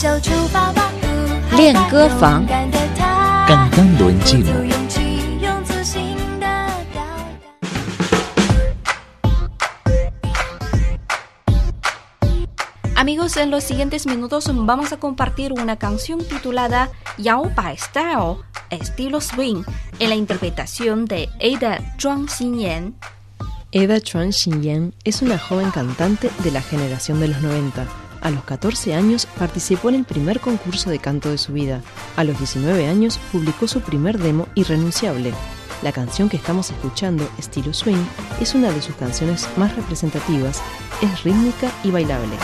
就出发吧。 练歌房 Cantando en chino. 有勇气，用自信的表达。 Amigos, en los siguientes minutos vamos a compartir una canción titulada Yao Bai Style, estilo swing, en la interpretación de Ada Zhuang Xinyan. Eda Chuan Xinyan es una joven cantante de la generación de los 90. a los 14 años participó en el primer concurso de canto de su vida. A los 19 años publicó su primer demo Irrenunciable. La canción que estamos escuchando, estilo swing, es una de sus canciones más representativas, es rítmica y bailable.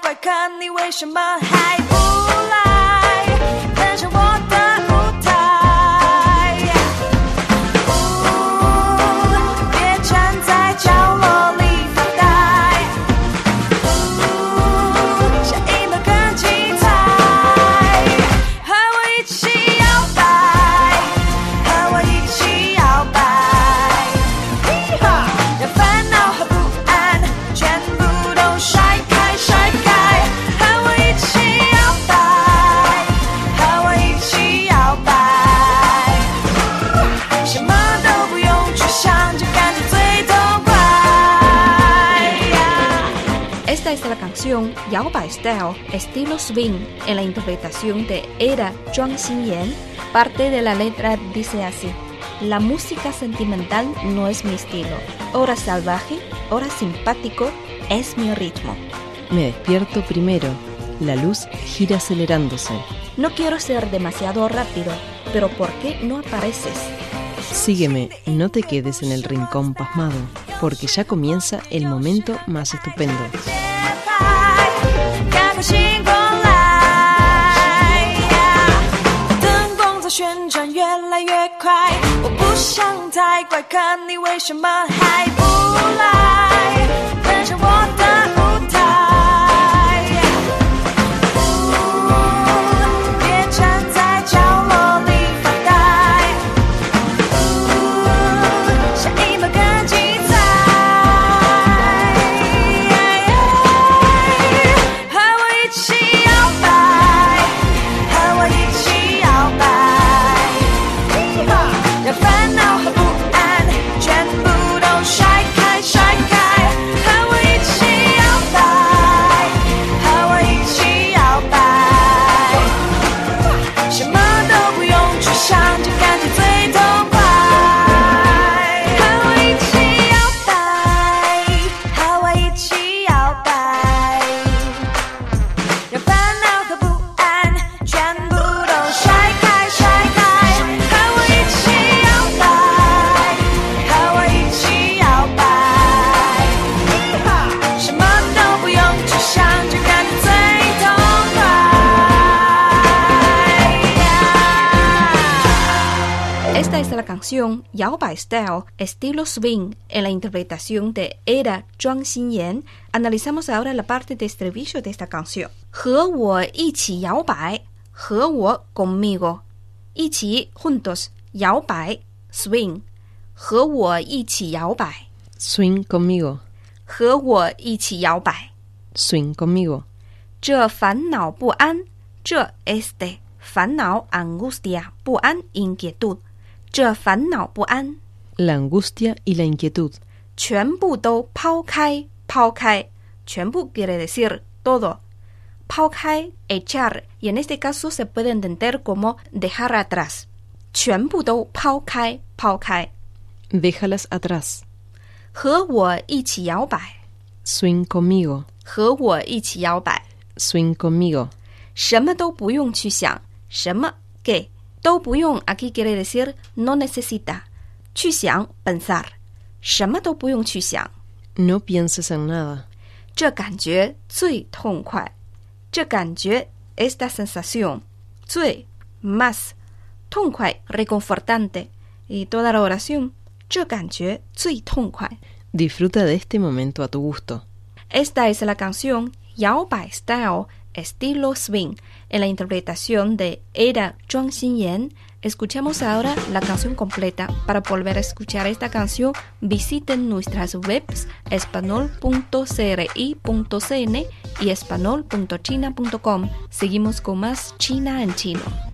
快，看你为什么还不 canción Yao Bai Style, estilo swing, en la interpretación de Ada Zhuang Xinyan. Parte de la letra dice así: La música sentimental no es mi estilo. Hora salvaje, hora simpático, es mi ritmo. Me despierto primero. La luz gira acelerándose. No quiero ser demasiado rápido, pero ¿por qué no apareces? Sígueme, no te quedes en el rincón pasmado, porque ya comienza el momento más estupendo. 想太快，可你为什么还不来？la canción Yao Bai Style, estilo swing, en la interpretación de Ada Zhuang Xinyan. Analizamos ahora la parte de estribillo de esta canción. 和我一起摇摆，和我 conmigo，一起 juntos，摇摆 swing，和我一起摇摆， Swing conmigo, 和我一起摇摆。 swing conmigo. 这烦恼不安，这 este 烦恼 angustia 不安 inquietud， 这烦恼不安 La angustia y la inquietud. 全部都抛开，抛开，全部 quiere decir todo，抛开 echar y en este caso se puede entender como dejar atrás，全部都抛开，抛开， Déjalas atrás. 和我一起摇摆， Swing conmigo, 和我一起摇摆。 swing conmigo. 什么都不用去想，什么 que 都不用，aquí quiere decir no necesita，去想 pensar，什么都不用去想， No pienses en nada. 这感觉最痛快，这感觉 esta sensación 最 más 痛快 reconfortante y toda la oración 这感觉最痛快。 Disfruta de este momento a tu gusto. Esta es la canción 摇摆 style estilo swing en la interpretación de Era Zhuang Xinyan. Escuchamos ahora la canción completa. Para volver a escuchar esta canción, visiten nuestras webs espanol.cri.cn y espanol.china.com. Seguimos con más China en chino.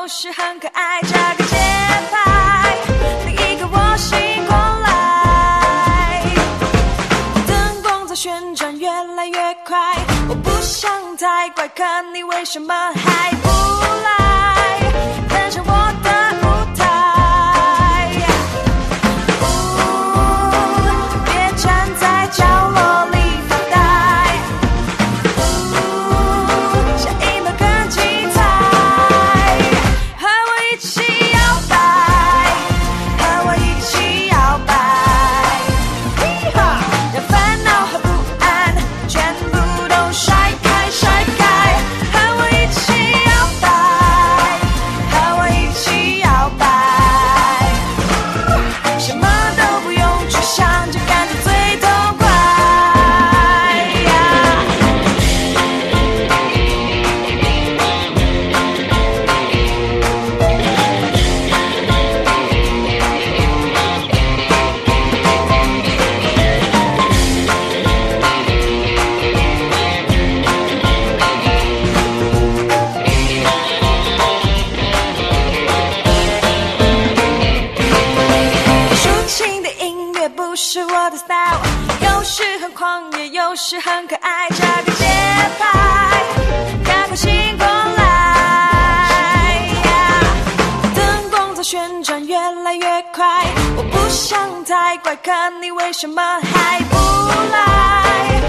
都是，很可爱，这个节拍，另一个我醒过来。灯光在旋转，越来越快，我不想太快，可你为什么还不来？是，很可爱，这个节拍，赶快醒过来。灯光在旋转，越来越快，我不想太快，可你为什么还不来？